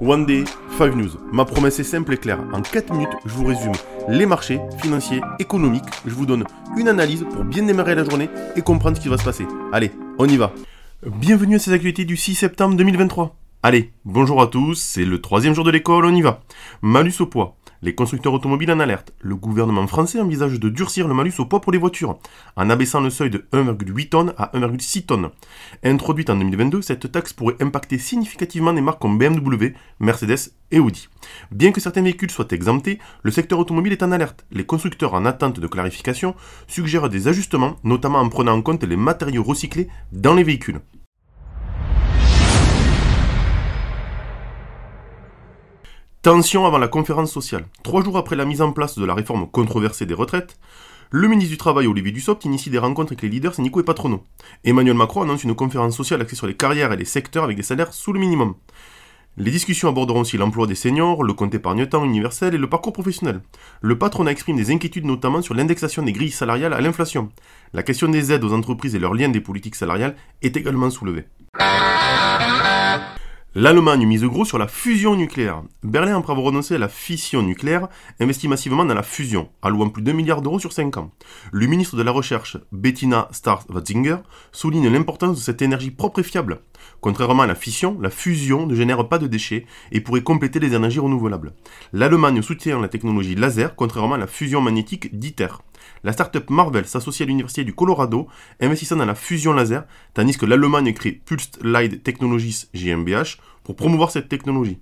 One Day, 5 News. Ma promesse est simple et claire. En 4 minutes, je vous résume les marchés financiers, économiques. Je vous donne une analyse pour bien démarrer la journée et comprendre ce qui va se passer. Allez, on y va. Bienvenue à ces actualités du 6 septembre 2023. Allez, bonjour à tous, c'est le troisième jour de l'école, on y va. Malus au poids. Les constructeurs automobiles en alerte. Le gouvernement français envisage de durcir le malus au poids pour les voitures, en abaissant le seuil de 1,8 tonnes à 1,6 tonnes. Introduite en 2022, cette taxe pourrait impacter significativement des marques comme BMW, Mercedes et Audi. Bien que certains véhicules soient exemptés, le secteur automobile est en alerte. Les constructeurs en attente de clarification suggèrent des ajustements, notamment en prenant en compte les matériaux recyclés dans les véhicules. Tension avant la conférence sociale. Trois jours après la mise en place de la réforme controversée des retraites, le ministre du Travail, Olivier Dussopt, initie des rencontres avec les leaders syndicaux et patronaux. Emmanuel Macron annonce une conférence sociale axée sur les carrières et les secteurs avec des salaires sous le minimum. Les discussions aborderont aussi l'emploi des seniors, le compte épargne-temps universel et le parcours professionnel. Le patronat exprime des inquiétudes notamment sur l'indexation des grilles salariales à l'inflation. La question des aides aux entreprises et leur lien des politiques salariales est également soulevée. L'Allemagne mise gros sur la fusion nucléaire. Berlin, après avoir renoncé à la fission nucléaire, investit massivement dans la fusion, allouant plus de 2 milliards d'euros sur 5 ans. Le ministre de la Recherche, Bettina Starr-Watzinger, souligne l'importance de cette énergie propre et fiable. Contrairement à la fission, la fusion ne génère pas de déchets et pourrait compléter les énergies renouvelables. L'Allemagne soutient la technologie laser, contrairement à la fusion magnétique d'ITER. La start-up Marvel s'associe à l'université du Colorado, investissant dans la fusion laser, tandis que l'Allemagne crée Pulsed Light Technologies GmbH pour promouvoir cette technologie.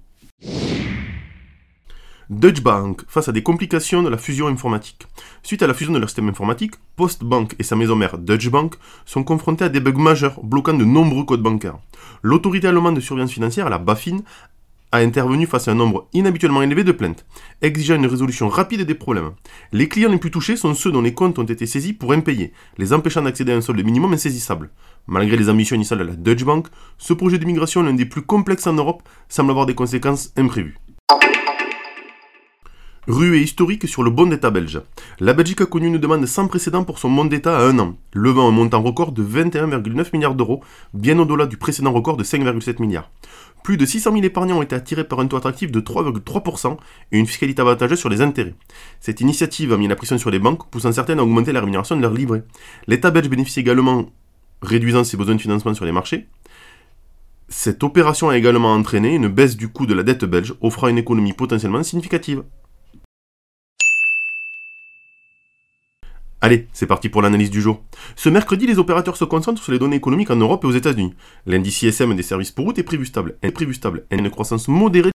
Deutsche Bank face à des complications de la fusion informatique. Suite à la fusion de leur système informatique, Postbank et sa maison mère Deutsche Bank sont confrontés à des bugs majeurs bloquant de nombreux codes bancaires. L'autorité allemande de surveillance financière, la BaFin, a intervenu face à un nombre inhabituellement élevé de plaintes, exigeant une résolution rapide des problèmes. Les clients les plus touchés sont ceux dont les comptes ont été saisis pour impayés, les empêchant d'accéder à un solde minimum insaisissable. Malgré les ambitions initiales de la Deutsche Bank, ce projet de migration, l'un des plus complexes en Europe, semble avoir des conséquences imprévues. Rue historique sur le bon d'État belge. La Belgique a connu une demande sans précédent pour son bon d'État à un an, levant un montant record de 21,9 milliards d'euros, bien au-delà du précédent record de 5,7 milliards. Plus de 600 000 épargnants ont été attirés par un taux attractif de 3,3% et une fiscalité avantageuse sur les intérêts. Cette initiative a mis la pression sur les banques, poussant certaines à augmenter la rémunération de leurs livrets. L'État belge bénéficie également, réduisant ses besoins de financement sur les marchés. Cette opération a également entraîné une baisse du coût de la dette belge, offrant une économie potentiellement significative. Allez, c'est parti pour l'analyse du jour. Ce mercredi, les opérateurs se concentrent sur les données économiques en Europe et aux États-Unis. L'indice ISM des services pour route est prévu stable, est prévu stable et une croissance modérée.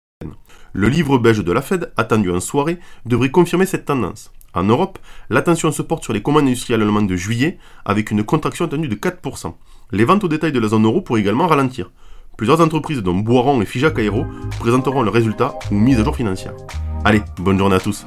Le livre belge de la Fed, attendu en soirée, devrait confirmer cette tendance. En Europe, l'attention se porte sur les commandes industrielles allemandes de juillet, avec une contraction attendue de 4%. Les ventes au détail de la zone euro pourraient également ralentir. Plusieurs entreprises dont Boiron et Fijac Aero présenteront leurs résultats ou mises à jour financières. Allez, bonne journée à tous.